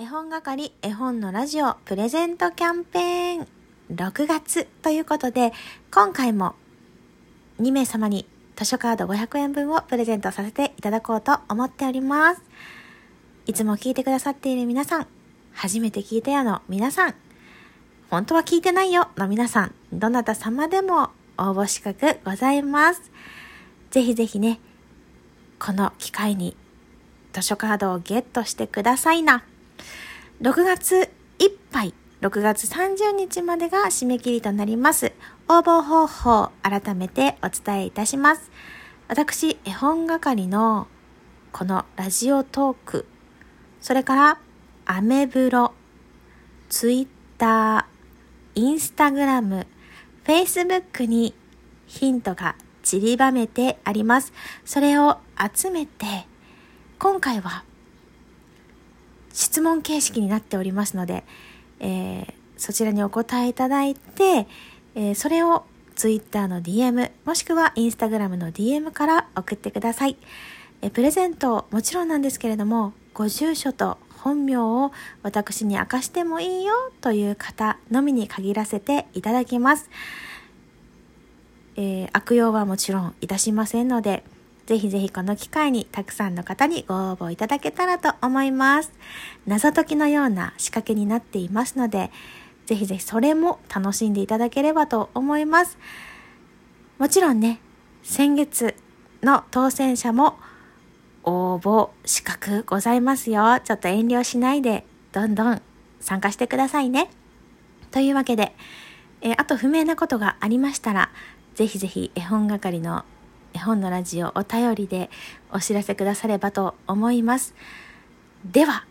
絵本係絵本のラジオプレゼントキャンペーン6月ということで今回も2名様に図書カード500円分をプレゼントさせていただこうと思っております。いつも聞いてくださっている皆さん、初めて聞いたよの皆さん、本当は聞いてないよの皆さん、どなた様でも応募資格ございます。ぜひぜひね、この機会に図書カードをゲットしてくださいな。6月いっぱい、6月30日までが締め切りとなります。応募方法、改めてお伝えいたします。私、絵本係のこのラジオトーク、それからアメブロ、ツイッター、インスタグラム、フェイスブックにヒントが散りばめてあります。それを集めて、今回は質問形式になっておりますので、えー、そちらにお答えいただいて、えー、それを Twitter の DM もしくは Instagram の DM から送ってください。え、プレゼントもちろんなんですけれどもご住所と本名を私に明かしてもいいよという方のみに限らせていただきます。えー、悪用はもちろんいたしませんので、ぜひぜひこの機会にたくさんの方にご応募いただけたらと思います。謎解きのような仕掛けになっていますので、ぜひぜひそれも楽しんでいただければと思います。もちろんね、先月の当選者も応募資格ございますよ。ちょっと遠慮しないで、どんどん参加してくださいね。というわけで、えあと不明なことがありましたら、ぜひぜひ絵本係の絵本のラジオお便りでお知らせくださればと思います。では、